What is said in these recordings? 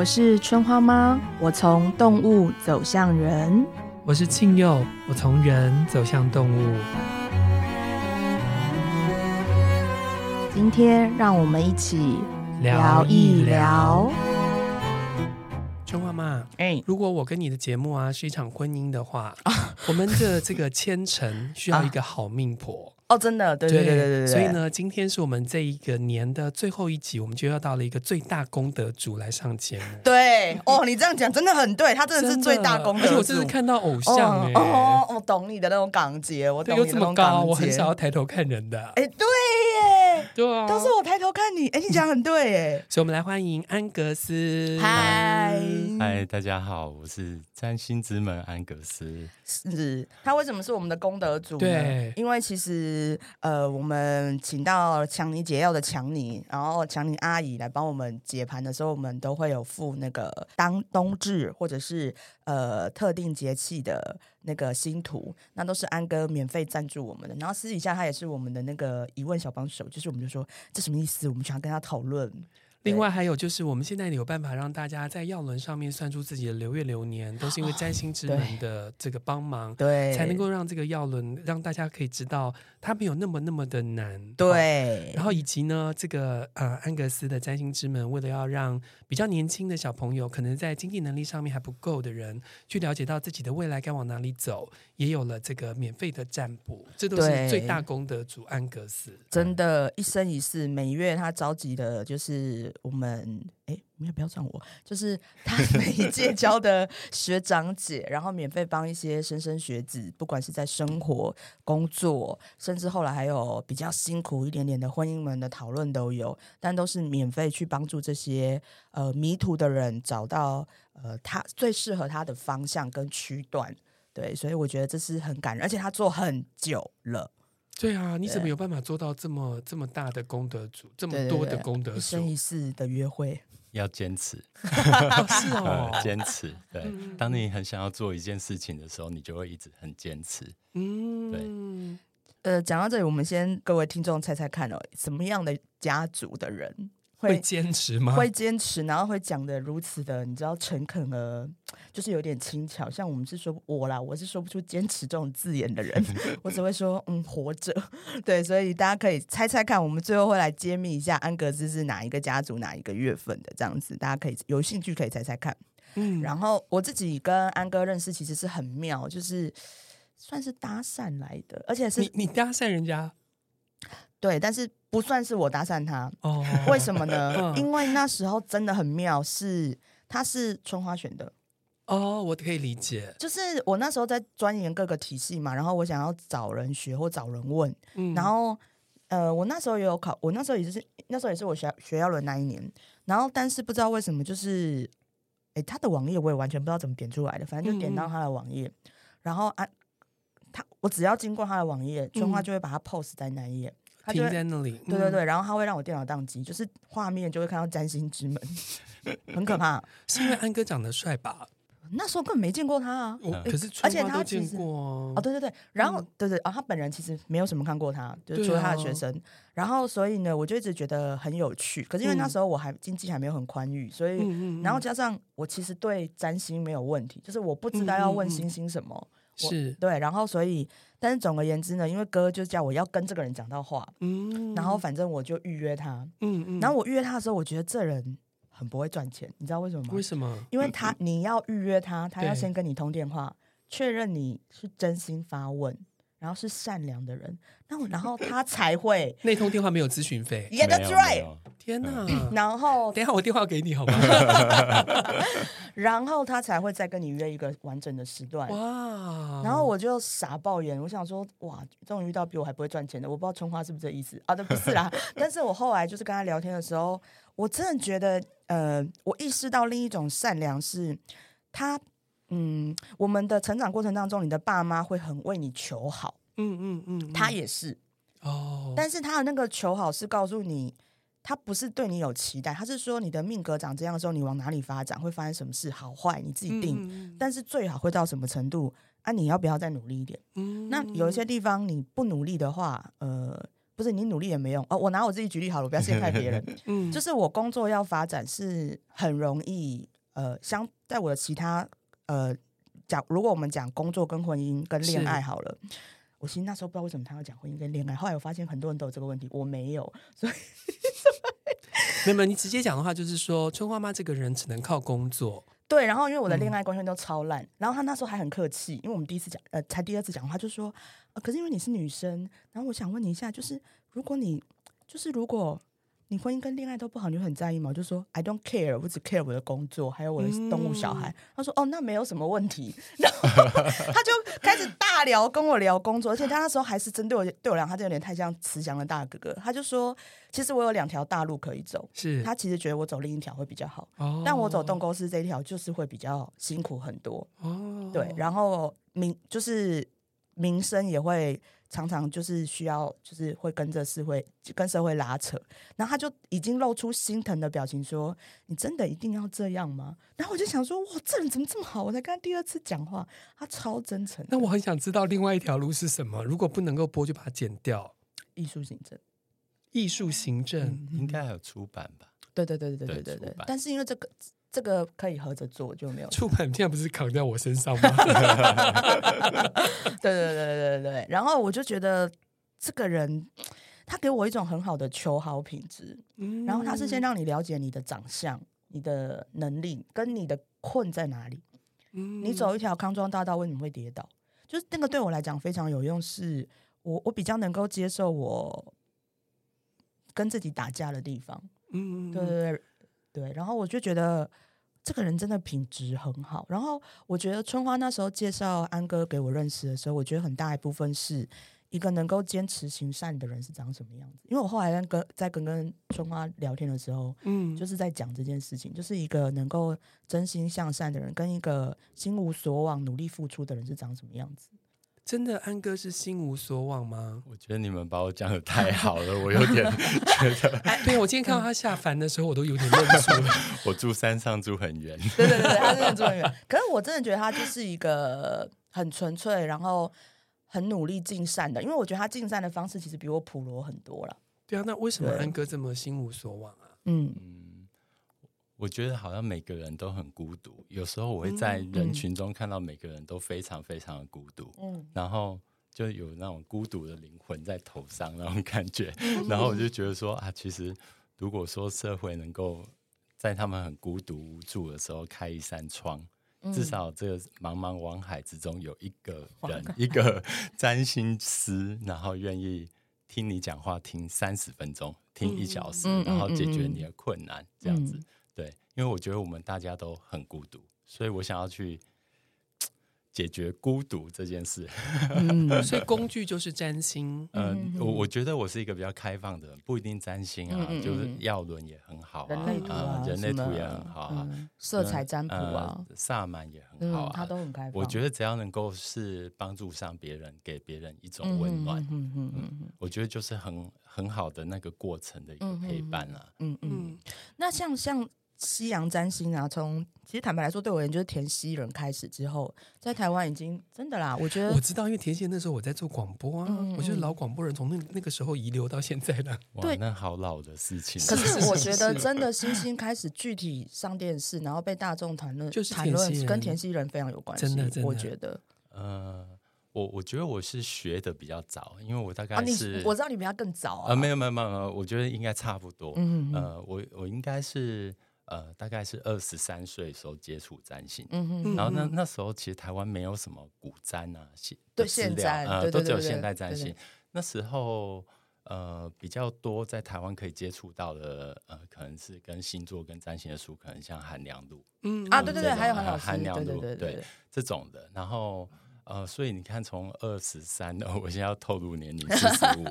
我是春花妈，我从动物走向人。我是庆佑，我从人走向动物。今天让我们一起聊一聊。春花妈，哎、欸，如果我跟你的节目啊是一场婚姻的话，啊、我们的这个牵程需要一个好命婆。啊哦，真的，对对对对对，对，所以呢，今天是我们这一个年的最后一集，我们就要到了一个最大功德主来上节目。对，哦，你这样讲真的很对，他真的是最大功德主。而且我真是看到偶像哎、欸，哦，我懂你的那种港姐，我懂你的那种港姐。我很少要抬头看人的。哎，对耶，对啊，都是我抬头看你。哎，你讲很对耶。所以，我们来欢迎安格斯。嗨，嗨，大家好，我是占星之门安格斯。是，他为什么是我们的功德主呢？对，因为其实呃。我们请到强尼解药的强尼，然后强尼阿姨来帮我们解盘的时候，我们都会有付那个当冬至或者是呃特定节气的那个星图，那都是安哥免费赞助我们的。然后私底下他也是我们的那个疑问小帮手，就是我们就说这什么意思，我们想要跟他讨论。另外还有就是，我们现在有办法让大家在药轮上面算出自己的流月流年，都是因为占星之门的这个帮忙，对，才能够让这个药轮让大家可以知道它没有那么那么的难，对。然后以及呢，这个呃安格斯的占星之门，为了要让比较年轻的小朋友，可能在经济能力上面还不够的人，去了解到自己的未来该往哪里走，也有了这个免费的占卜，这都是最大功德主安格斯，真的，一生一世，每月他召集的就是。我们哎，你也不要算我，就是他每 一届教的学长姐，然后免费帮一些莘莘学子，不管是在生活、工作，甚至后来还有比较辛苦一点点的婚姻们的讨论都有，但都是免费去帮助这些呃迷途的人找到呃他最适合他的方向跟区段。对，所以我觉得这是很感人，而且他做很久了。对啊，你怎么有办法做到这么这么大的功德主，这么多的功德主？一生一世的约会要坚持，是哦，坚持。对，当你很想要做一件事情的时候，你就会一直很坚持。嗯，对。呃，讲到这里，我们先各位听众猜猜看哦，什么样的家族的人？会坚持吗？会坚持，然后会讲的如此的，你知道诚恳而就是有点轻巧。像我们是说我啦，我是说不出坚持这种字眼的人，我只会说嗯活着。对，所以大家可以猜猜看，我们最后会来揭秘一下安格斯是哪一个家族哪一个月份的这样子，大家可以有兴趣可以猜猜看。嗯，然后我自己跟安哥认识其实是很妙，就是算是搭讪来的，而且是你你搭讪人家。对，但是不算是我搭讪他哦。为什么呢？嗯、因为那时候真的很妙，是他是春花选的哦，我可以理解。就是我那时候在钻研各个体系嘛，然后我想要找人学或找人问，嗯、然后呃，我那时候也有考，我那时候也是那时候也是我学学药轮那一年，然后但是不知道为什么，就是哎，他的网页我也完全不知道怎么点出来的，反正就点到他的网页，嗯、然后啊，他我只要经过他的网页，春花就会把它 post 在那一页。停在那里，对对对，然后他会让我电脑宕机，就是画面就会看到占星之门，很可怕。是因为安哥长得帅吧？那时候根本没见过他啊，可是而且他见过哦，对对对，然后对对啊，他本人其实没有什么看过他，就是除了他的学生。然后所以呢，我就一直觉得很有趣。可是因为那时候我还经济还没有很宽裕，所以然后加上我其实对占星没有问题，就是我不知道要问星星什么。是对，然后所以，但是总而言之呢，因为哥就叫我要跟这个人讲到话，嗯，然后反正我就预约他，嗯嗯，然后我预约他的时候，我觉得这人很不会赚钱，你知道为什么吗？为什么？因为他你要预约他，他要先跟你通电话，确认你是真心发问。然后是善良的人，那我然后他才会 那通电话没有咨询费，Yeah that's right，天哪！然后等一下我电话给你好吗？然后他才会再跟你约一个完整的时段。哇！然后我就傻爆眼，我想说哇，终于遇到比我还不会赚钱的，我不知道春花是不是这意思啊？那，不是啦。但是我后来就是跟他聊天的时候，我真的觉得呃，我意识到另一种善良是他。嗯，我们的成长过程当中，你的爸妈会很为你求好，嗯嗯嗯，嗯，他也是哦，但是他的那个求好是告诉你，他不是对你有期待，他是说你的命格长这样的时候，你往哪里发展，会发生什么事，好坏你自己定，嗯、但是最好会到什么程度啊？你要不要再努力一点？嗯，那有一些地方你不努力的话，呃。不是你努力也没用哦。我拿我自己举例好了，我不要陷害别人。嗯，就是我工作要发展是很容易，呃，相在我的其他呃讲，如果我们讲工作跟婚姻跟恋爱好了，我其实那时候不知道为什么他要讲婚姻跟恋爱，后来我发现很多人都有这个问题，我没有，所以没有，你直接讲的话就是说，春花妈这个人只能靠工作。对，然后因为我的恋爱关系都超烂，嗯、然后他那时候还很客气，因为我们第一次讲，呃，才第二次讲话，就说，呃，可是因为你是女生，然后我想问你一下，就是如果你，就是如果。你婚姻跟恋爱都不好，你会很在意吗？我就说 I don't care，我只 care 我的工作，还有我的动物小孩。嗯、他说哦，那没有什么问题。然后他就开始大聊，跟我聊工作，而且他那时候还是针对我，对我来讲，他就有点太像慈祥的大哥哥。他就说，其实我有两条大路可以走，是他其实觉得我走另一条会比较好，哦、但我走动公司这一条就是会比较辛苦很多。哦，对，然后名就是名声也会。常常就是需要，就是会跟着社会跟社会拉扯，然后他就已经露出心疼的表情，说：“你真的一定要这样吗？”然后我就想说：“哇，这人怎么这么好？”我才跟他第二次讲话，他超真诚。那我很想知道另外一条路是什么？如果不能够播，就把它剪掉。艺术行政，艺术行政、嗯、应该还有出版吧？对对对对对对对。但是因为这个。这个可以合着做，就没有出版，现在不是扛在我身上吗？对对对对对对。然后我就觉得这个人，他给我一种很好的求好品质。嗯、然后他是先让你了解你的长相、你的能力跟你的困在哪里。嗯、你走一条康庄大道为什么会跌倒？就是那个对我来讲非常有用，是我我比较能够接受我跟自己打架的地方。嗯，对对对。对，然后我就觉得这个人真的品质很好。然后我觉得春花那时候介绍安哥给我认识的时候，我觉得很大一部分是一个能够坚持行善的人是长什么样子。因为我后来跟在跟跟春花聊天的时候，嗯，就是在讲这件事情，就是一个能够真心向善的人，跟一个心无所往、努力付出的人是长什么样子。真的安哥是心无所往吗？我觉得你们把我讲的太好了，我有点觉得。对，我今天看到他下凡的时候，我都有点愣住了。我住山上住很远，对对对，他真的住很远。可是我真的觉得他就是一个很纯粹，然后很努力尽善的。因为我觉得他尽善的方式其实比我普罗很多了。对啊，那为什么安哥这么心无所往啊？嗯。我觉得好像每个人都很孤独，有时候我会在人群中看到每个人都非常非常的孤独，嗯，然后就有那种孤独的灵魂在头上那种感觉，然后我就觉得说啊，其实如果说社会能够在他们很孤独无助的时候开一扇窗，至少这个茫茫网海之中有一个人，一个 占星师，然后愿意听你讲话，听三十分钟，听一小时，然后解决你的困难，这样子。对，因为我觉得我们大家都很孤独，所以我想要去解决孤独这件事。嗯，所以工具就是占星。嗯，我我觉得我是一个比较开放的人，不一定占星啊，就是药轮也很好啊，人类图啊，人类图也很好啊，色彩占卜啊，萨满也很好啊，他都很开放。我觉得只要能够是帮助上别人，给别人一种温暖，嗯嗯嗯，我觉得就是很很好的那个过程的一个陪伴啊。嗯嗯，那像像。西洋占星啊，从其实坦白来说，对我而言就是田西人开始之后，在台湾已经真的啦。我觉得我知道，因为田西那时候我在做广播啊，嗯嗯，我觉得老广播人从那那个时候遗留到现在的。对，那好老的事情。可是我 觉得真的星星开始具体上电视，然后被大众谈论，就是谈论跟田西人非常有关系。真的，真的，我觉得。呃，我我觉得我是学的比较早，因为我大概是、啊、我知道你比他更早啊。呃，没有没有没有，我觉得应该差不多。嗯，嗯，呃，我我应该是。呃，大概是二十三岁时候接触占星，嗯哼，然后那那时候其实台湾没有什么古占啊，现对现在呃，都只有现代占星。那时候呃比较多在台湾可以接触到的呃，可能是跟星座跟占星的书，可能像韩良露，嗯啊，对对对，还有韩良露，对这种的，然后。呃，所以你看，从二十三，我现在要透露年龄，四十五，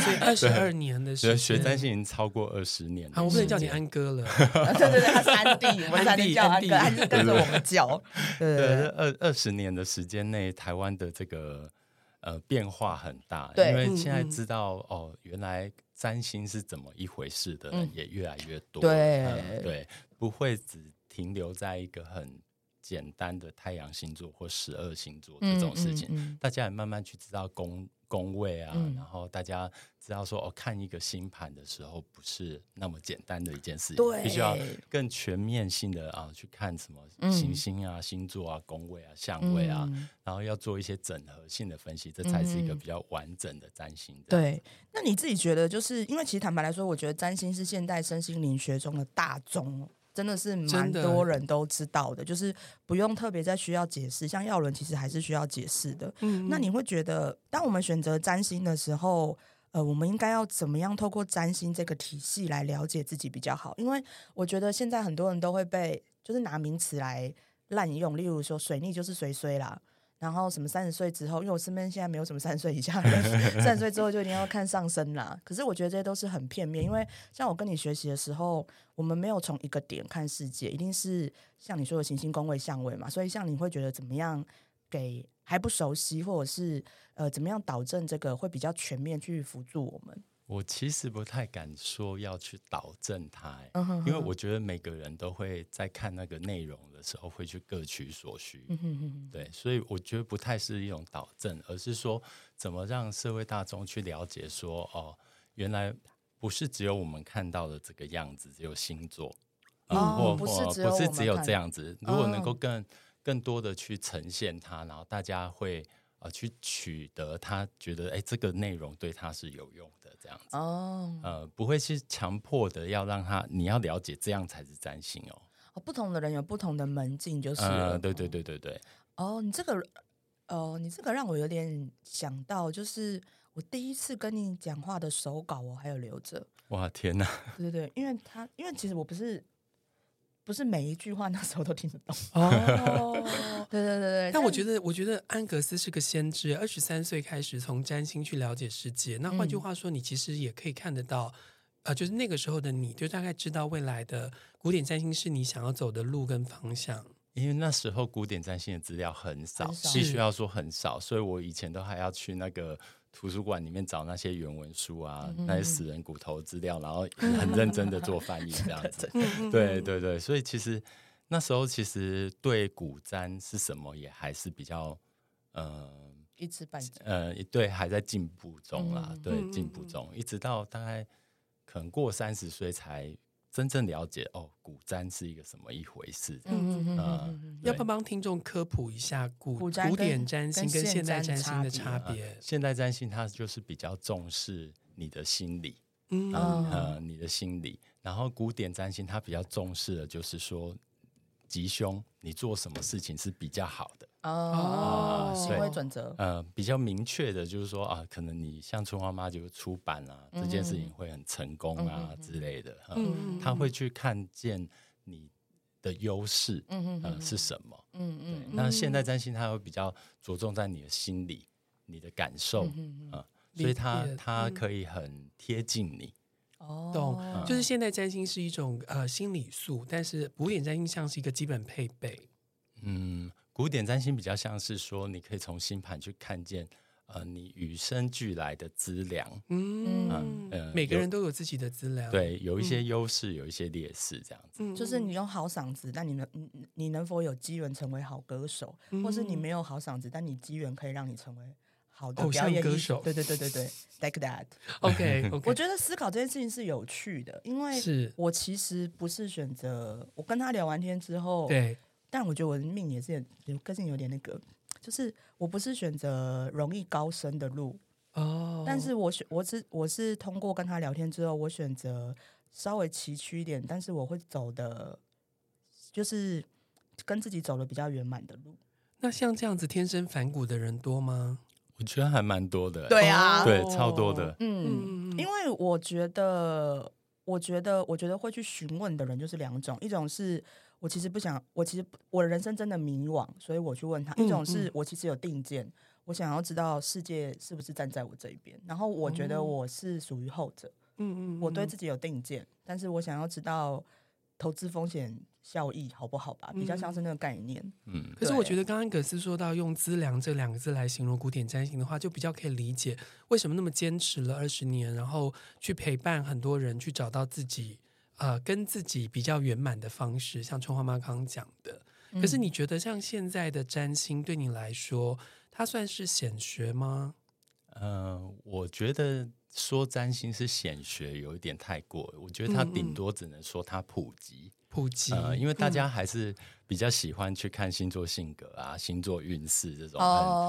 所以二十二年的时间，学占星已经超过二十年了。我不能叫你安哥了，对对对，他是安弟，我们才能叫安哥，安弟跟着我们叫。对，二二十年的时间内，台湾的这个呃变化很大，因为现在知道哦，原来占星是怎么一回事的人也越来越多。对对，不会只停留在一个很。简单的太阳星座或十二星座这种事情，嗯嗯嗯、大家也慢慢去知道宫宫位啊，然后大家知道说哦，看一个星盘的时候不是那么简单的一件事情，对，必须要更全面性的啊去看什么行星啊、星座啊、宫位啊、相位啊，然后要做一些整合性的分析，这才是一个比较完整的占星。对，那你自己觉得，就是因为其实坦白来说，我觉得占星是现代身心灵学中的大宗。真的是蛮多人都知道的，的就是不用特别再需要解释。像耀伦其实还是需要解释的。嗯，那你会觉得，当我们选择占星的时候，呃，我们应该要怎么样透过占星这个体系来了解自己比较好？因为我觉得现在很多人都会被就是拿名词来滥用，例如说水逆就是水衰啦。然后什么三十岁之后，因为我身边现在没有什么三十岁以下，三十岁之后就一定要看上升啦。可是我觉得这些都是很片面，因为像我跟你学习的时候，我们没有从一个点看世界，一定是像你说的行星宫位相位嘛。所以像你会觉得怎么样给还不熟悉，或者是呃怎么样导正这个会比较全面去辅助我们。我其实不太敢说要去导正它，因为我觉得每个人都会在看那个内容的时候会去各取所需，对，所以我觉得不太是一种导正，而是说怎么让社会大众去了解说，哦，原来不是只有我们看到的这个样子，只有星座，哦，不是不是只有这样子，如果能够更更多的去呈现它，然后大家会。啊，去取得他觉得哎，这个内容对他是有用的，这样子哦，呃，不会是强迫的要让他你要了解这样才是占星哦。哦，不同的人有不同的门径，就是呃，对对对对对。哦，你这个，哦，你这个让我有点想到，就是我第一次跟你讲话的手稿，我还有留着。哇，天哪！对对对，因为他，因为其实我不是。不是每一句话 那时候都听得懂哦，对对对对。但我觉得，我觉得安格斯是个先知，二十三岁开始从占星去了解世界。那换句话说，你其实也可以看得到，呃，就是那个时候的你，就大概知道未来的古典占星是你想要走的路跟方向。因为那时候古典占星的资料很少，必须要说很少，所以我以前都还要去那个。图书馆里面找那些原文书啊，嗯、那些死人骨头资料，然后很认真的做翻译 这样子。对对对，所以其实那时候其实对古占是什么也还是比较呃一知半解。呃，对，还在进步中啦，嗯、对，进步中，一直到大概可能过三十岁才。真正了解哦，古占是一个什么一回事？嗯嗯嗯，要不要帮听众科普一下古古典占星跟现代占星的差别？现代占星它就是比较重视你的心理，嗯呃，你的心理。然后古典占星它比较重视的就是说吉凶，你做什么事情是比较好的。哦，行为准则，呃，比较明确的，就是说啊，可能你像春花妈就出版啊，这件事情会很成功啊之类的，嗯，他会去看见你的优势，嗯嗯，是什么，嗯嗯，那现代占星他会比较着重在你的心理、你的感受，啊，所以他他可以很贴近你，哦，懂，就是现代占星是一种呃心理素，但是古典占星像是一个基本配备，嗯。古典占星比较像是说，你可以从星盘去看见，呃，你与生俱来的资粮。嗯，嗯呃、每个人都有自己的资粮。对，有一些优势，嗯、有一些劣势，这样子。嗯、就是你有好嗓子，但你能，你能否有机缘成为好歌手？嗯、或是你没有好嗓子，但你机缘可以让你成为好的表演歌手？对对对对对，like that。OK，, okay. 我觉得思考这件事情是有趣的，因为是我其实不是选择。我跟他聊完天之后，对。但我觉得我的命也是有个性，有点那个，就是我不是选择容易高升的路哦，但是我选我是我是通过跟他聊天之后，我选择稍微崎岖一点，但是我会走的，就是跟自己走的比较圆满的路。那像这样子天生反骨的人多吗？我觉得还蛮多的，对啊，对，超多的，嗯，因为我觉得，我觉得，我觉得会去询问的人就是两种，一种是。我其实不想，我其实我的人生真的迷惘，所以我去问他。一种是我其实有定见，嗯嗯、我想要知道世界是不是站在我这一边。然后我觉得我是属于后者，嗯嗯，我对自己有定见，但是我想要知道投资风险效益好不好吧，比较像是那个概念。嗯，可是我觉得刚刚葛斯说到用资粮这两个字来形容古典占星的话，就比较可以理解为什么那么坚持了二十年，然后去陪伴很多人去找到自己。呃，跟自己比较圆满的方式，像春花妈刚刚讲的。可是你觉得像现在的占星对你来说，它算是显学吗？呃，我觉得说占星是显学有一点太过，我觉得它顶多只能说它普及。普及，呃，因为大家还是比较喜欢去看星座性格啊、星座运势这种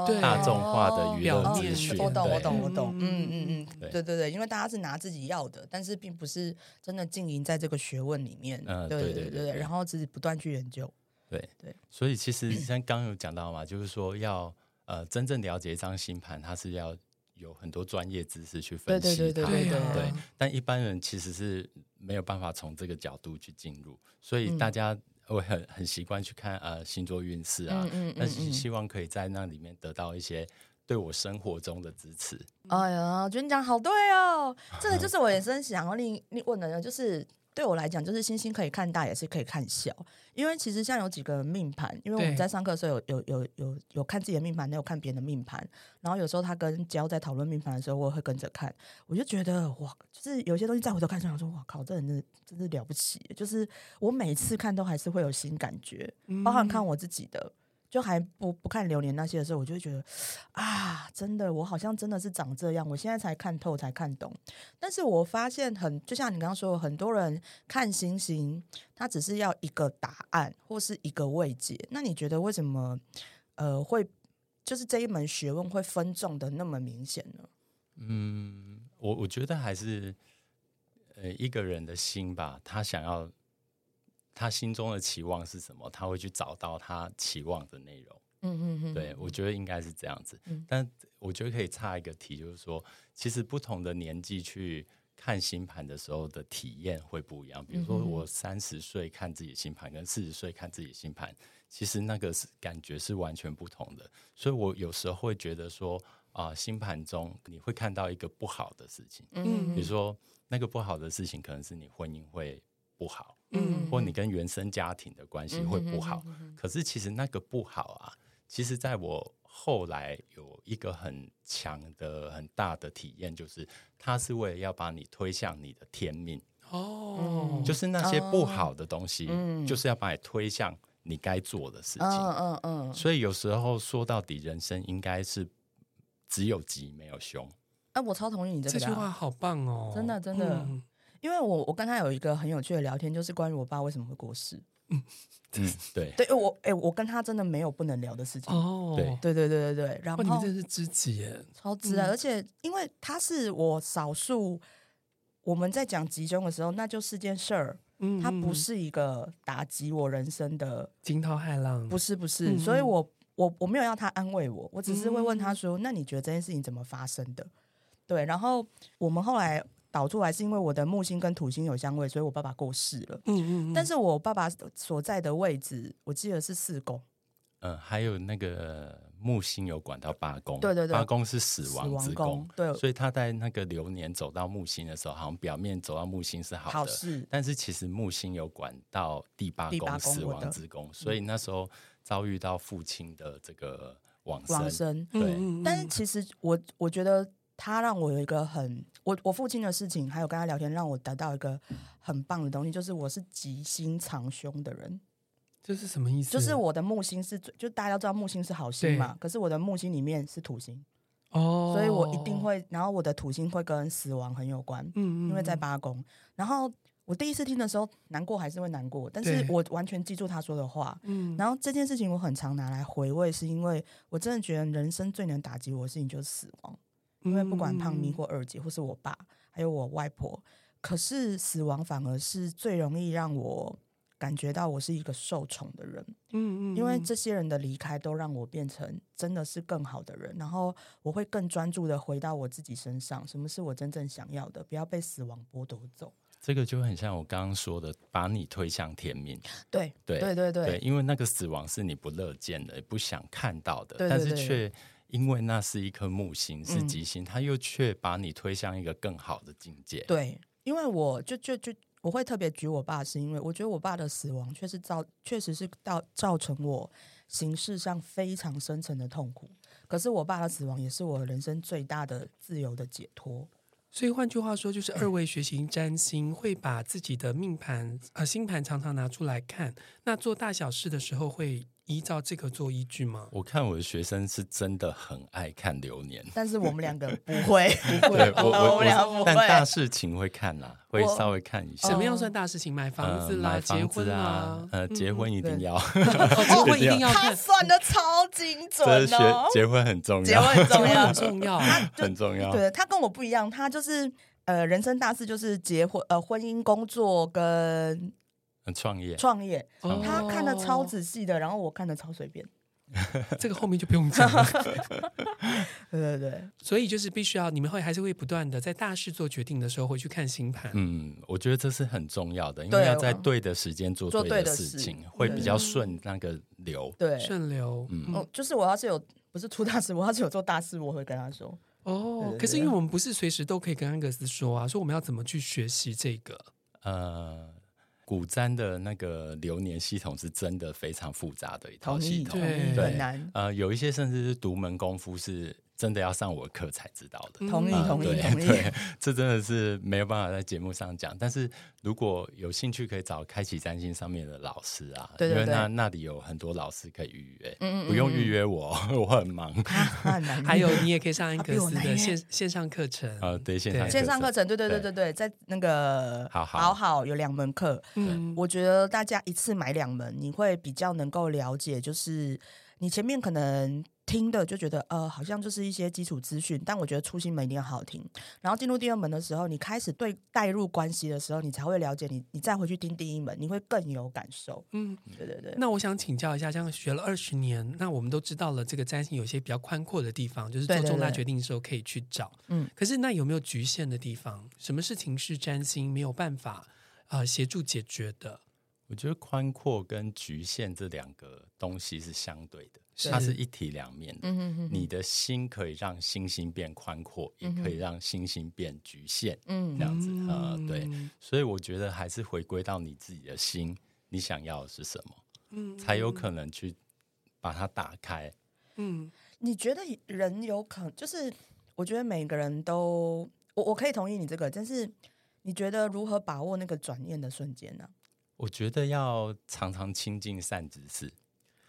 很大众化的娱乐资讯。我懂，我懂，我懂。嗯嗯嗯，对对对，因为大家是拿自己要的，但是并不是真的经营在这个学问里面。嗯，对对对对，然后只是不断去研究。对对，所以其实像刚刚有讲到嘛，就是说要呃真正了解一张星盘，它是要有很多专业知识去分析它。对对对对对。但一般人其实是。没有办法从这个角度去进入，所以大家会很很习惯去看呃星座运势啊，嗯嗯嗯、但是希望可以在那里面得到一些对我生活中的支持。哎呀，我觉得你讲好对哦，这个就是我也是想要你你问的呢，就是。对我来讲，就是星星可以看大，也是可以看小。因为其实像有几个命盘，因为我们在上课的时候有有有有有看自己的命盘，也有看别人的命盘。然后有时候他跟娇在讨论命盘的时候，我会跟着看。我就觉得哇，就是有些东西再回头看，就想说哇靠，这人真的真是了不起。就是我每次看都还是会有新感觉，包含看我自己的。就还不不看流年那些的时候，我就会觉得啊，真的，我好像真的是长这样。我现在才看透，才看懂。但是我发现很，就像你刚刚说，很多人看星星，他只是要一个答案或是一个慰藉。那你觉得为什么呃会就是这一门学问会分众的那么明显呢？嗯，我我觉得还是呃一个人的心吧，他想要。他心中的期望是什么？他会去找到他期望的内容。嗯嗯嗯，对，我觉得应该是这样子。嗯，但我觉得可以插一个题，就是说，其实不同的年纪去看星盘的时候的体验会不一样。比如说，我三十岁看自己的星盘，跟四十岁看自己的星盘，其实那个是感觉是完全不同的。所以我有时候会觉得说，啊、呃，星盘中你会看到一个不好的事情。嗯，比如说那个不好的事情，可能是你婚姻会不好。嗯，或你跟原生家庭的关系会不好，嗯哼嗯哼，可是其实那个不好啊，其实在我后来有一个很强的、很大的体验，就是它是为了要把你推向你的天命。哦，就是那些不好的东西，嗯、就是要把你推向你该做的事情，嗯嗯嗯。所以有时候说到底，人生应该是只有吉没有凶。哎、啊，我超同意你这个、啊、这句话，好棒哦，真的真的。嗯因为我我跟他有一个很有趣的聊天，就是关于我爸为什么会过世。嗯，对对，我哎、欸，我跟他真的没有不能聊的事情。哦，对对对对对对。然后你们真是知己耶，超知啊！嗯、而且因为他是我少数，我们在讲集中的时候，那就是件事儿。嗯，他不是一个打击我人生的惊涛骇浪，不是不是。嗯、所以我我我没有要他安慰我，我只是会问他说：“嗯、那你觉得这件事情怎么发生的？”对，然后我们后来。导出来是因为我的木星跟土星有相位，所以我爸爸过世了。嗯嗯嗯。但是我爸爸所在的位置，我记得是四宫。嗯，还有那个木星有管到八宫。对对对，八宫是死亡之宫。对，所以他在那个流年走到木星的时候，好像表面走到木星是好的，好事。但是其实木星有管到第八宫死亡之宫，所以那时候遭遇到父亲的这个往生。往生。对。但是其实我我觉得。他让我有一个很我我父亲的事情，还有跟他聊天，让我得到一个很棒的东西，就是我是吉星藏凶的人。这是什么意思？就是我的木星是最，就大家都知道木星是好星嘛，可是我的木星里面是土星哦，所以我一定会，然后我的土星会跟死亡很有关，嗯，嗯嗯，因为在八宫。然后我第一次听的时候，难过还是会难过，但是我完全记住他说的话，嗯。然后这件事情我很常拿来回味，是因为我真的觉得人生最能打击我的事情就是死亡。因为不管胖咪或二姐，或是我爸，还有我外婆，可是死亡反而是最容易让我感觉到我是一个受宠的人。嗯嗯，因为这些人的离开都让我变成真的是更好的人，然后我会更专注的回到我自己身上，什么是我真正想要的，不要被死亡剥夺走。这个就很像我刚刚说的，把你推向天命。对对对对对，因为那个死亡是你不乐见的，也不想看到的，对对对，但是却。因为那是一颗木星，是吉星，他、嗯、又却把你推向一个更好的境界。对，因为我就就就我会特别举我爸，是因为我觉得我爸的死亡确实造，确实是到造成我形式上非常深层的痛苦。可是我爸的死亡也是我人生最大的自由的解脱。所以换句话说，就是二位学习占星，会把自己的命盘啊、呃、星盘常常拿出来看。那做大小事的时候，会依照这个做依据吗？我看我的学生是真的很爱看流年，但是我们两个不会，不会。对我我我们两个不会。但大事情会看啦，会稍微看一下。什么样算大事情？买房子啦，呃、结婚啊，呃，结婚一定要，结婚一定要。他算的超精准哦，结婚很重要，结婚很重要，很重要，很重要。对，他跟我不一样，他就是呃，人生大事就是结婚，呃，婚姻、工作跟。创业，创业，他看的超仔细的，然后我看的超随便，这个后面就不用讲了。对对对，所以就是必须要，你们会还是会不断的在大事做决定的时候，回去看星盘。嗯，我觉得这是很重要的，因为要在对的时间做对的事情，会比较顺那个流。对，顺流。嗯，就是我要是有不是出大事，我要是有做大事，我会跟他说。哦，可是因为我们不是随时都可以跟安格斯说啊，说我们要怎么去学习这个，呃。古簪的那个流年系统是真的非常复杂的一套系统，对，对很难。呃，有一些甚至是独门功夫是。真的要上我的课才知道的，同意同意同意。对，这真的是没有办法在节目上讲。但是如果有兴趣，可以找开启占星上面的老师啊，对对对，因为那那里有很多老师可以预约，嗯嗯，不用预约我，我很忙。还有你也可以上安格斯的线线上课程。啊，对，线上线上课程，对对对对。对，在那个好好。好好有两门课，嗯，我觉得大家一次买两门，你会比较能够了解，就是你前面可能。听的就觉得呃，好像就是一些基础资讯，但我觉得初心门一定要好好听。然后进入第二门的时候，你开始对带入关系的时候，你才会了解你，你再回去听第一门，你会更有感受。嗯，对对对。那我想请教一下，这样学了二十年，那我们都知道了这个占星有些比较宽阔的地方，就是做重大决定的时候可以去找。嗯，可是那有没有局限的地方？什么事情是占星没有办法呃协助解决的？我觉得宽阔跟局限这两个东西是相对的。它是一体两面的，你的心可以让星星变宽阔，也可以让星星变局限，这样子，呃，对，所以我觉得还是回归到你自己的心，你想要的是什么，才有可能去把它打开。嗯，你觉得人有可能，就是我觉得每个人都，我我可以同意你这个，但是你觉得如何把握那个转念的瞬间呢？我觉得要常常亲近善知识。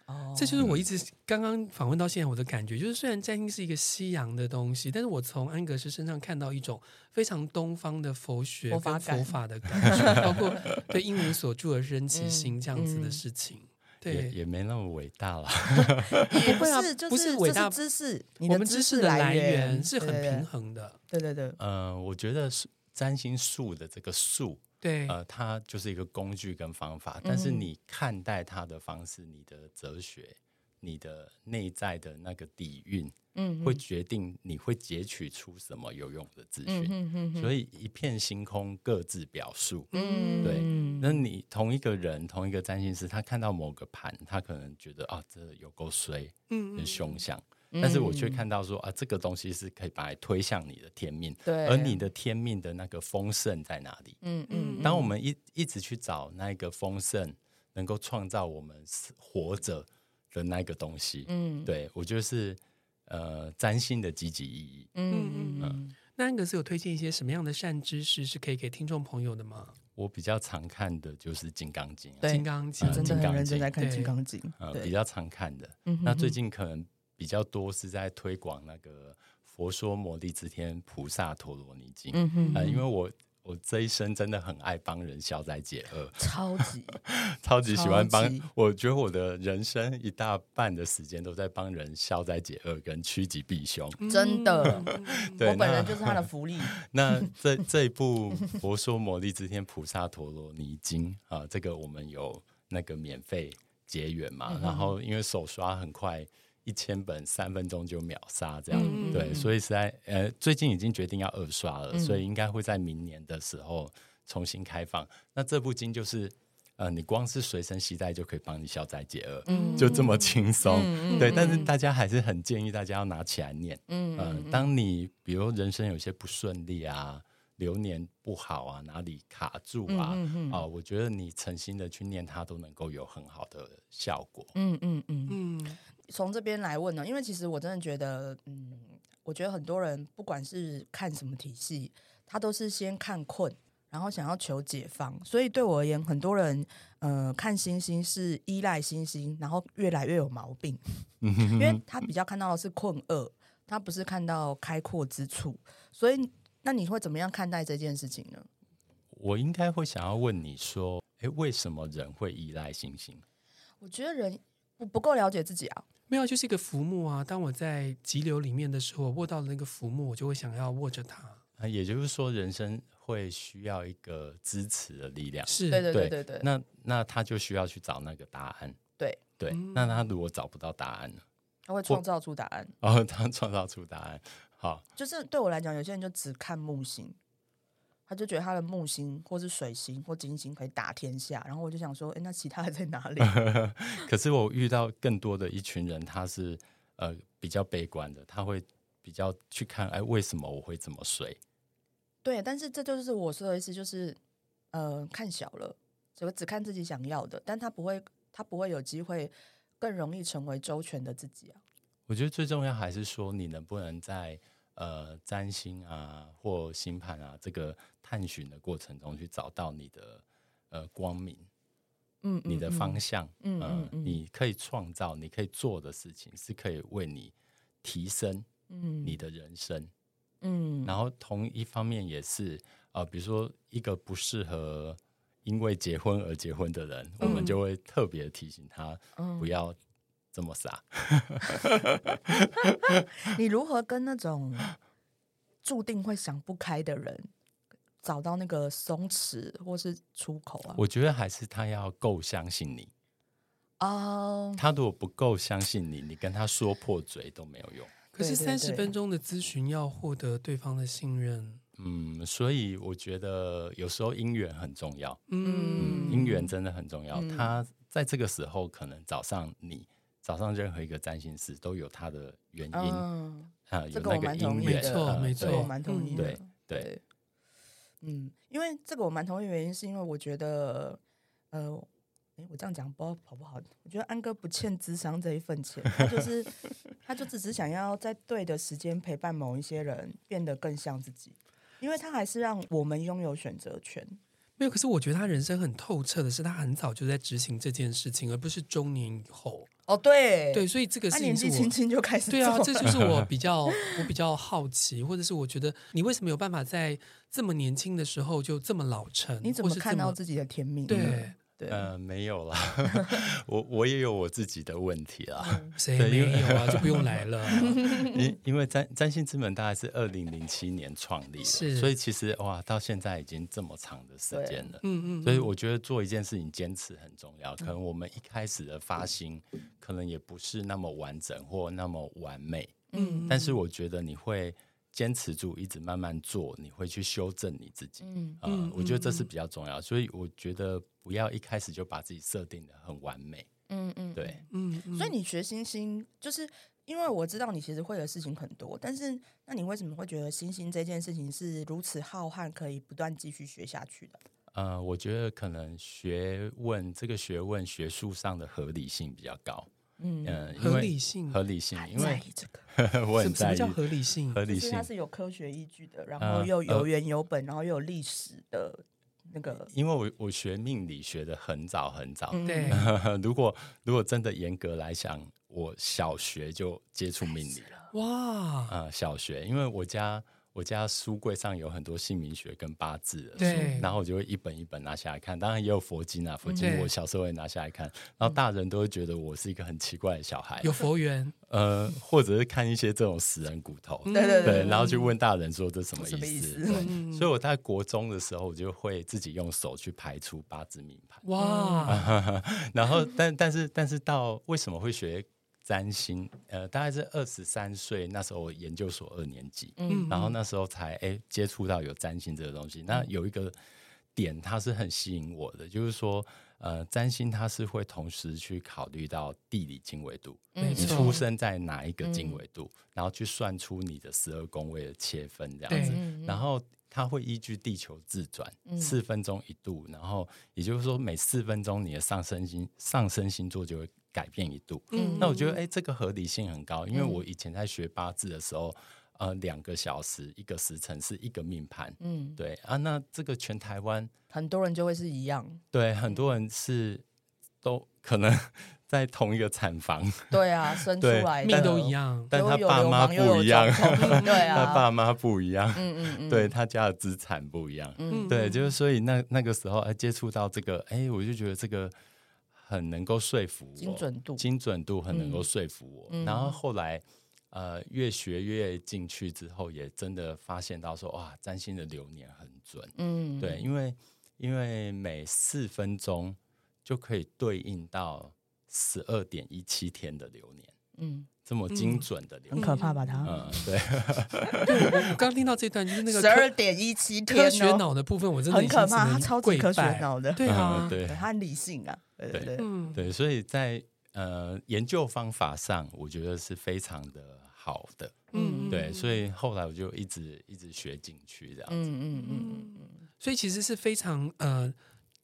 哦，这就是我一直刚刚访问到现在我的感觉，就是虽然占星是一个西洋的东西，但是我从安格斯身上看到一种非常东方的佛学跟佛法的感觉，包括对英文所著的升起心这样子的事情，嗯嗯、对。也，也没那么伟大了，也 不是，就是、不是伟大知识，我们知识的来源是很平衡的，对对对，呃，我觉得是占星术的这个术。对，呃，它就是一个工具跟方法，但是你看待它的方式，你的哲学，你的内在的那个底蕴，嗯，会决定你会截取出什么有用的资讯。嗯嗯，所以一片星空各自表述。嗯，对。那你同一个人，同一个占星师，他看到某个盘，他可能觉得啊，这有够衰，嗯，很凶相。但是我却看到说啊，这个东西是可以把它推向你的天命，对，而你的天命的那个丰盛在哪里？嗯嗯。当我们一一直去找那个丰盛，能够创造我们活着的那个东西，嗯，对我觉得是呃占星的积极意义。嗯嗯嗯。那安格斯有推荐一些什么样的善知识是可以给听众朋友的吗？我比较常看的就是《金刚经》，《金刚经》真的很认真在看《金刚经》，呃，比较常看的。那最近可能。比较多是在推广那个《佛说摩利支天菩萨陀罗尼经》嗯哼，呃，因为我我这一生真的很爱帮人消灾解厄，超级 超级喜欢帮。我觉得我的人生一大半的时间都在帮人消灾解厄跟趋吉避凶，真的。对，我本人就是他的福利。那，那这这一部《佛说摩利之天菩萨陀罗尼经》啊，这个我们有那个免费结缘嘛，嗯、然后因为手刷很快。一千本三分钟就秒杀，这样、嗯、对，所以实在呃，最近已经决定要二刷了，嗯、所以应该会在明年的时候重新开放。那这部经就是呃，你光是随身携带就可以帮你消灾解厄，嗯、就这么轻松。嗯、对，但是大家还是很建议大家要拿起来念。嗯、呃，当你比如人生有些不顺利啊，流年不好啊，哪里卡住啊，啊、嗯嗯呃，我觉得你诚心的去念它，都能够有很好的效果。嗯嗯嗯嗯。从这边来问呢，因为其实我真的觉得，嗯，我觉得很多人不管是看什么体系，他都是先看困，然后想要求解放。所以对我而言，很多人呃看星星是依赖星星，然后越来越有毛病，因为他比较看到的是困厄，他不是看到开阔之处。所以，那你会怎么样看待这件事情呢？我应该会想要问你说，诶，为什么人会依赖星星？我觉得人不不够了解自己啊。没有，就是一个浮木啊。当我在急流里面的时候，我握到了那个浮木，我就会想要握着它。啊，也就是说，人生会需要一个支持的力量。是，对对对对对。那那他就需要去找那个答案。对对。那他如果找不到答案呢？他会创造出答案。哦，他创造出答案。好，就是对我来讲，有些人就只看木星。他就觉得他的木星或是水星或金星可以打天下，然后我就想说，哎，那其他的在哪里？可是我遇到更多的一群人，他是呃比较悲观的，他会比较去看，哎，为什么我会这么衰？对，但是这就是我说的意思，就是呃看小了，只只看自己想要的，但他不会，他不会有机会更容易成为周全的自己啊。我觉得最重要还是说，你能不能在。呃，占星啊，或星盘啊，这个探寻的过程中去找到你的呃光明，嗯，你的方向，嗯你可以创造，你可以做的事情是可以为你提升，嗯，你的人生，嗯，然后同一方面也是呃，比如说一个不适合因为结婚而结婚的人，嗯，我们就会特别提醒他不要。这么傻，你如何跟那种注定会想不开的人找到那个松弛或是出口啊？我觉得还是他要够相信你哦。他如果不够相信你，你跟他说破嘴都没有用。可是三十分钟的咨询要获得对方的信任，嗯，所以我觉得有时候姻缘很重要。嗯，姻缘真的很重要。他在这个时候可能找上你。找上任何一个占星师都有他的原因，嗯、啊，有那个因缘，没错，没错，我蛮同意的。对对，嗯，因为这个我蛮同意，原因是因为我觉得，呃，诶，我这样讲不知道好不好？我觉得安哥不欠智商这一份钱，他就是，他就只是想要在对的时间陪伴某一些人变得更像自己，因为他还是让我们拥有选择权。没有，可是我觉得他人生很透彻的是，他很早就在执行这件事情，而不是中年以后。哦，对对，所以这个是年纪轻轻就开始。对啊，这就是我比较 我比较好奇，或者是我觉得你为什么有办法在这么年轻的时候就这么老成？你怎么看到自己的天命？对。呃，没有啦，我我也有我自己的问题啦。谁没有啊？就不用来了。因因为占占星之门大概是二零零七年创立的，是，所以其实哇，到现在已经这么长的时间了。嗯嗯。所以我觉得做一件事情坚持很重要。可能我们一开始的发心可能也不是那么完整或那么完美。嗯。但是我觉得你会。坚持住，一直慢慢做，你会去修正你自己。嗯嗯、呃，我觉得这是比较重要，所以我觉得不要一开始就把自己设定的很完美。嗯嗯，对，嗯，所以你学星星，就是因为我知道你其实会的事情很多，但是那你为什么会觉得星星这件事情是如此浩瀚，可以不断继续学下去的？呃，我觉得可能学问这个学问学术上的合理性比较高。嗯，合理性，合理性，因为这个我很在意什么叫合理性？合理性它是有科学依据的，然后又有原有本，然后又有历史的那个。因为我我学命理学的很早很早，对。如果如果真的严格来讲，我小学就接触命理了。哇，啊，小学，因为我家。我家书柜上有很多姓名学跟八字的书，对，然后我就会一本一本拿下来看。当然也有佛经啊，佛经我小时候也拿下来看。然后大人都会觉得我是一个很奇怪的小孩，有佛缘，呃，或者是看一些这种死人骨头，对对对，然后去问大人说这什么意思？意思对，所以我在国中的时候，我就会自己用手去排出八字命盘。哇，然后但但是但是到为什么会学？占星，呃，大概是二十三岁那时候，我研究所二年级，嗯，然后那时候才哎接触到有占星这个东西。那有一个点，它是很吸引我的，就是说，呃，占星它是会同时去考虑到地理经纬度，嗯，你出生在哪一个经纬度，然后去算出你的十二宫位的切分这样子，然后它会依据地球自转四分钟一度，然后也就是说每四分钟你的上升星上升星座就会。改变一度，嗯，那我觉得，哎、欸，这个合理性很高，因为我以前在学八字的时候，呃两个小时一个时辰是一个命盘，嗯，对啊，那这个全台湾很多人就会是一样，对，很多人是都可能。在同一个产房，对啊，生出来命都一样，但他爸妈不一样，对啊，他爸妈不一样，嗯嗯嗯，对他家的资产不一样，嗯，对，就是所以那那个时候哎，接触到这个，哎，我就觉得这个很能够说服我，精准度，精准度很能够说服我。然后后来呃，越学越进去之后，也真的发现到说，哇，占星的流年很准，嗯，对，因为因为每四分钟就可以对应到。十二点一七天的流年，嗯，这么精准的很可怕吧？他，嗯，对。我 刚听到这段就是那个十二点一七天科学脑的部分，我真的很可怕，它超级科学脑的，对啊，对，他很理性啊，对对对，所以在呃研究方法上，我觉得是非常的好的，嗯，对，所以后来我就一直一直学进去这样嗯嗯嗯，所以其实是非常呃。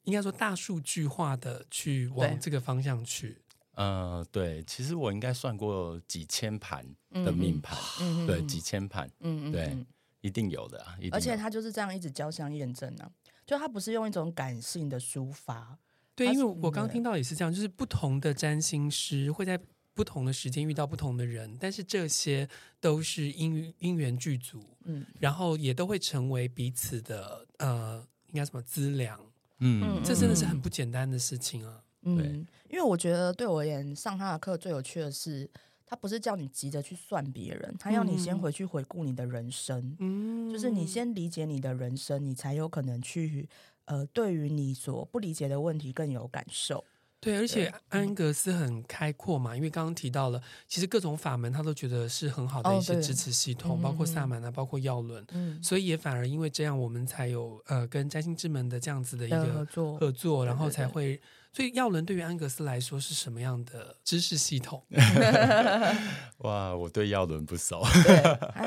应该说大数据化的去往这个方向去，呃，对，其实我应该算过几千盘的命盘，嗯、对，几千盘，嗯嗯，对，一定有的，一定，而且他就是这样一直交相验证呢、啊，就他不是用一种感性的抒发，对，因为我刚刚听到也是这样，就是不同的占星师会在不同的时间遇到不同的人，但是这些都是因因缘具足，嗯，然后也都会成为彼此的呃，应该什么资粮。嗯，这真的是很不简单的事情啊。嗯，对，因为我觉得对我而言，上他的课最有趣的是，他不是叫你急着去算别人，他要你先回去回顾你的人生。嗯，就是你先理解你的人生，你才有可能去呃，对于你所不理解的问题更有感受。对，而且安格斯很开阔嘛，因为刚刚提到了，其实各种法门他都觉得是很好的一些支持系统，哦、包括萨满啊，包括药轮，嗯，所以也反而因为这样，我们才有呃跟占星之门的这样子的一个合作，合作，然后才会，所以耀伦对于安格斯来说是什么样的知识系统？哇，我对耀伦不熟，对，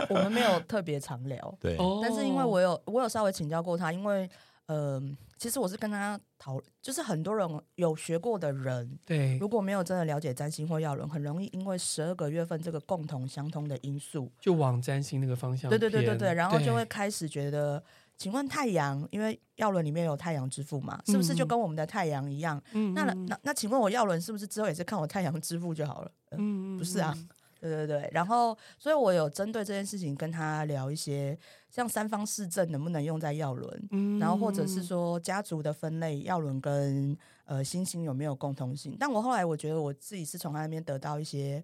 我们没有特别常聊，对，但是因为我有我有稍微请教过他，因为。嗯、呃，其实我是跟他讨，就是很多人有学过的人，对，如果没有真的了解占星或药轮，很容易因为十二个月份这个共同相通的因素，就往占星那个方向。对对对对对，然后就会开始觉得，对请问太阳，因为药轮里面有太阳之父嘛，是不是就跟我们的太阳一样？嗯，那那那，请问我药轮是不是之后也是看我太阳之父就好了？呃、嗯，不是啊。对对对，然后，所以我有针对这件事情跟他聊一些，像三方四正能不能用在药轮，嗯、然后或者是说家族的分类，药轮跟呃星星有没有共同性？但我后来我觉得我自己是从他那边得到一些，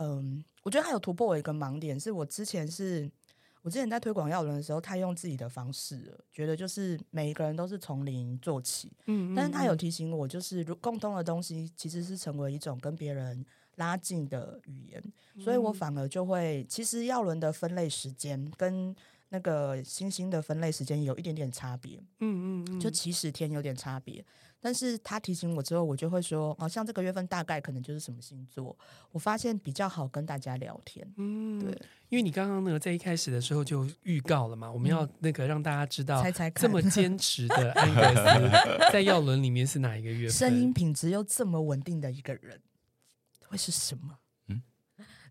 嗯，我觉得他有突破我一个盲点，是我之前是我之前在推广药轮的时候，他用自己的方式，觉得就是每一个人都是从零做起，嗯，嗯，嗯，但是他有提醒我，就是共通的东西其实是成为一种跟别人。拉近的语言，所以我反而就会，其实药轮的分类时间跟那个星星的分类时间有一点点差别，嗯嗯嗯，就起始天有点差别。但是他提醒我之后，我就会说，哦，像这个月份大概可能就是什么星座，我发现比较好跟大家聊天，嗯，对，因为你刚刚呢在一开始的时候就预告了嘛，我们要那个让大家知道，猜猜看，这么坚持的安格斯 在药轮里面是哪一个月份，声音品质又这么稳定的一个人。会是什么？嗯，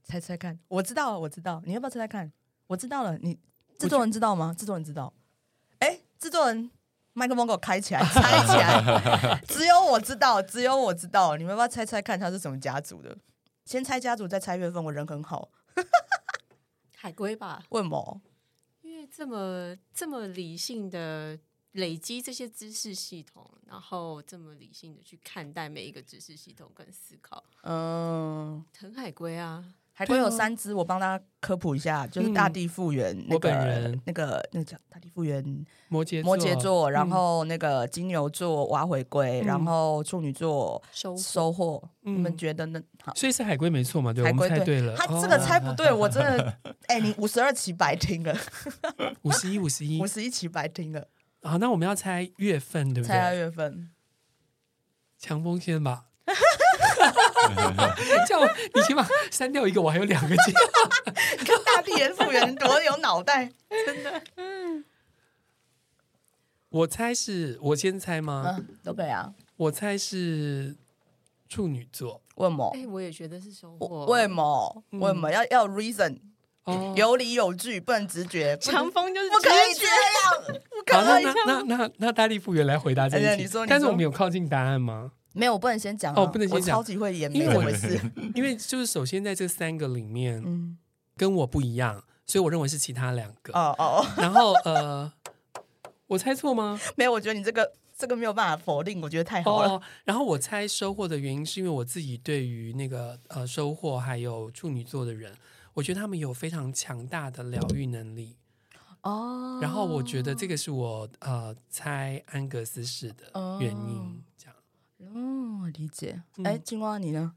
猜猜看。我知道，我知道。你要不要猜猜看？我知道了。你制作人知道吗？制作人知道。哎，制作人，麦克风给我开起来，猜起来。只有我知道，只有我知道。你们要不要猜猜看，他是什么家族的？先猜家族，再猜月份。我人很好。海龟吧？为什么？因为这么这么理性的。累积这些知识系统，然后这么理性的去看待每一个知识系统跟思考。嗯，藤海龟啊，海龟有三只，我帮他科普一下，就是大地复原那个那个那个叫大地复原摩羯摩羯座，然后那个金牛座挖回归，然后处女座收收获。你们觉得呢？好，所以是海龟没错嘛？对，我们猜对了。他这个猜不对，我真的，哎，你五十二期白听了，五十一五十一五十一期白听了。好，那我们要猜月份，对不对？猜月份，强风先吧。叫我，你起码删掉一个，我还有两个机会。看大地人复原多有脑袋，真的。我猜是我先猜吗？嗯，都可以啊。我猜是处女座。为什么？哎，我也觉得是收获。为什么？为什么要要 reason？有理有据，不能直觉。强风就是不可以这样，不可以。好，那那那那大力复原来回答这个题。但是我们有靠近答案吗？没有，我不能先讲哦，不能先讲。超级会演，没有回事。因为就是首先在这三个里面，嗯，跟我不一样，所以我认为是其他两个。哦哦。然后呃，我猜错吗？没有，我觉得你这个这个没有办法否定，我觉得太好了。然后我猜收获的原因是因为我自己对于那个呃收获还有处女座的人，我觉得他们有非常强大的疗愈能力。哦。然后我觉得这个是我呃猜安格斯式的原因。哦，理解。哎，青蛙，你呢？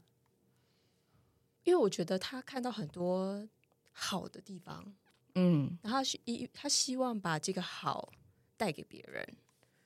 因为我觉得他看到很多好的地方，嗯，然后希他希望把这个好带给别人，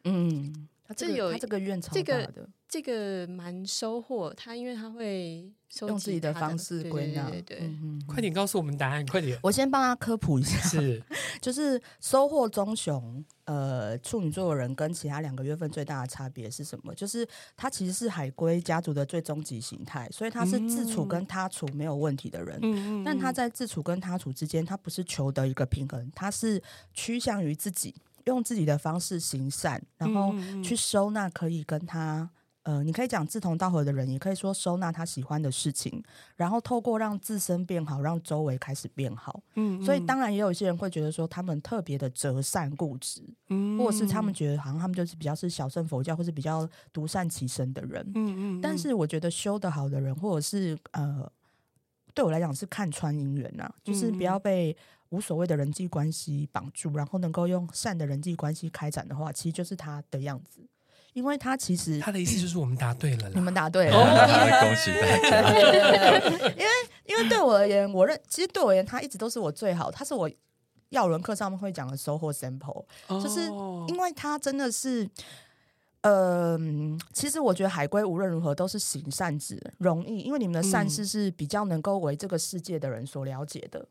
嗯，他这有他这个愿超大的，这个蛮收获。他因为他会用自己的方式归纳，对对，嗯快点告诉我们答案，快点！我先帮他科普一下，是就是收获棕熊。呃，处女座的人跟其他两个月份最大的差别是什么？就是他其实是海龟家族的最终极形态，所以他是自处跟他处没有问题的人。嗯，但他在自处跟他处之间，他不是求得一个平衡，他是趋向于自己用自己的方式行善，然后去收纳可以跟他。呃，你可以讲志同道合的人，也可以说收纳他喜欢的事情，然后透过让自身变好，让周围开始变好。嗯，嗯，所以当然也有一些人会觉得说他们特别的折善固执，嗯，或者是他们觉得好像他们就是比较是小圣佛教，或是比较独善其身的人。嗯，嗯嗯。但是我觉得修得好的人，或者是呃，对我来讲是看穿姻缘呐，就是不要被无所谓的人际关系绑住，然后能够用善的人际关系开展的话，其实就是他的样子。因为他其实他的意思就是我们答对了，你们答对了，恭喜大家！因为因为对我而言，我认其实对我而言，他一直都是我最好，他是我要轮课上面会讲的收获 sample，就是因为他真的是，呃，其实我觉得海龟无论如何都是行善之人，容易，因为你们的善事是比较能够为这个世界的人所了解的。嗯，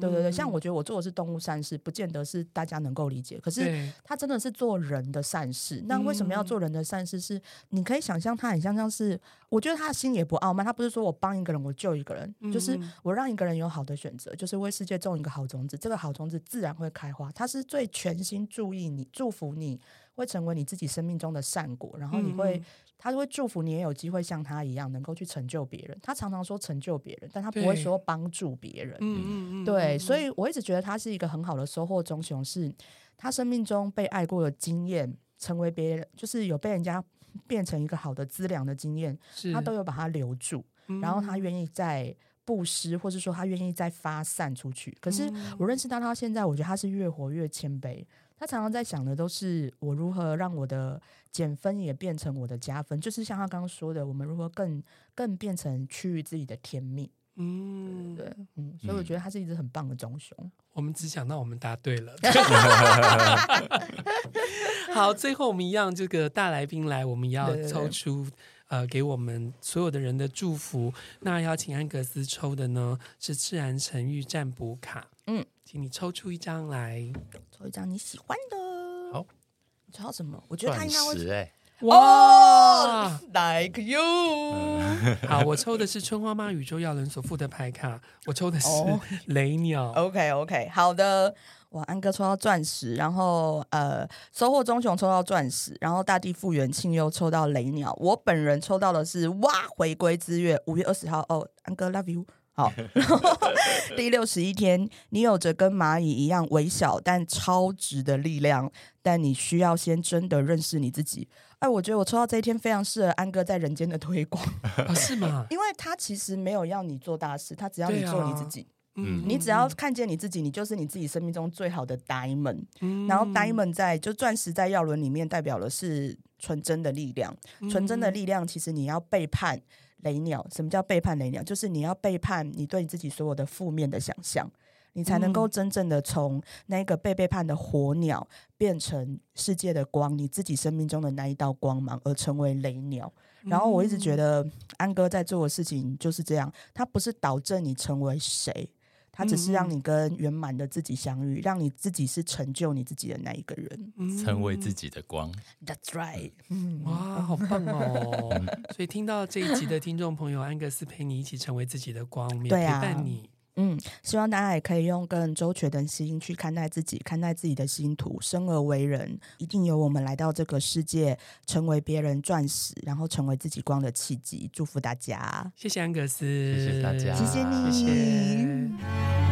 对对对，像我觉得我做的是动物善事，不见得是大家能够理解。可是他真的是做人的善事。那为什么要做人的善事？是你可以想象，他很像像是，我觉得他的心也不傲慢。他不是说我帮一个人，我救一个人，就是我让一个人有好的选择，就是为世界种一个好种子，这个好种子自然会开花。他是最全心注意你，祝福你会成为你自己生命中的善果，然后你会。他会祝福你也有机会像他一样能够去成就别人。他常常说成就别人，但他不会说帮助别人。嗯嗯嗯对，所以我一直觉得他是一个很好的收获棕熊，是他生命中被爱过的经验，成为别人就是有被人家变成一个好的资粮的经验，他都有把它留住，然后他愿意再布施，或是说他愿意再发散出去。可是我认识到他现在，我觉得他是越活越谦卑。他常常在想的都是我如何让我的减分也变成我的加分，就是像他刚刚说的，我们如何更更变成趋于自己的天命。嗯，对，嗯，所以我觉得他是一只很棒的棕熊。我们只想到我们答对了。好，最后我们一样，这个大来宾来，我们要抽出对对对呃，给我们所有的人的祝福。那邀请安格斯抽的呢是自然成语占卜卡。嗯。请你抽出一张来，抽一张你喜欢的。好，你抽到什么？我觉得他应该会。哎，哇，Like you。好，我抽的是春花妈宇宙耀人所附的牌卡，我抽的是雷鸟。OK，OK，好的。哇，安哥抽到钻石，然后呃，收获棕熊抽到钻石，然后大地复原庆又抽到雷鸟。我本人抽到的是哇，回归之月，五月二十号。哦，安哥 Love you。好，然后 第六十一天，你有着跟蚂蚁一样微小但超值的力量，但你需要先真的认识你自己。哎，我觉得我抽到这一天非常适合安哥在人间的推广，哦，是吗？因为他其实没有要你做大事，他只要你做你自己。嗯，你只要看见你自己，你就是你自己生命中最好的 diamond。嗯，然后 diamond 在就钻石在药轮里面代表的是纯真的力量，纯真的力量其实你要背叛。雷鸟，什么叫背叛雷鸟？就是你要背叛你对你自己所有的负面的想象，你才能够真正的从那个被背叛的火鸟变成世界的光，你自己生命中的那一道光芒，而成为雷鸟。然后我一直觉得安哥在做的事情就是这样，他不是导致你成为谁。他只是让你跟圆满的自己相遇，让你自己是成就你自己的那一个人，成为自己的光。That's right。哇，好棒哦！所以听到这一集的听众朋友，安格斯陪你一起成为自己的光，也陪伴你嗯，希望大家也可以用更周全的心去看待自己，看待自己的星途。生而为人，一定有我们来到这个世界，成为别人钻石，然后成为自己光的契机。祝福大家，谢谢安格斯，谢谢大家，谢谢你。谢谢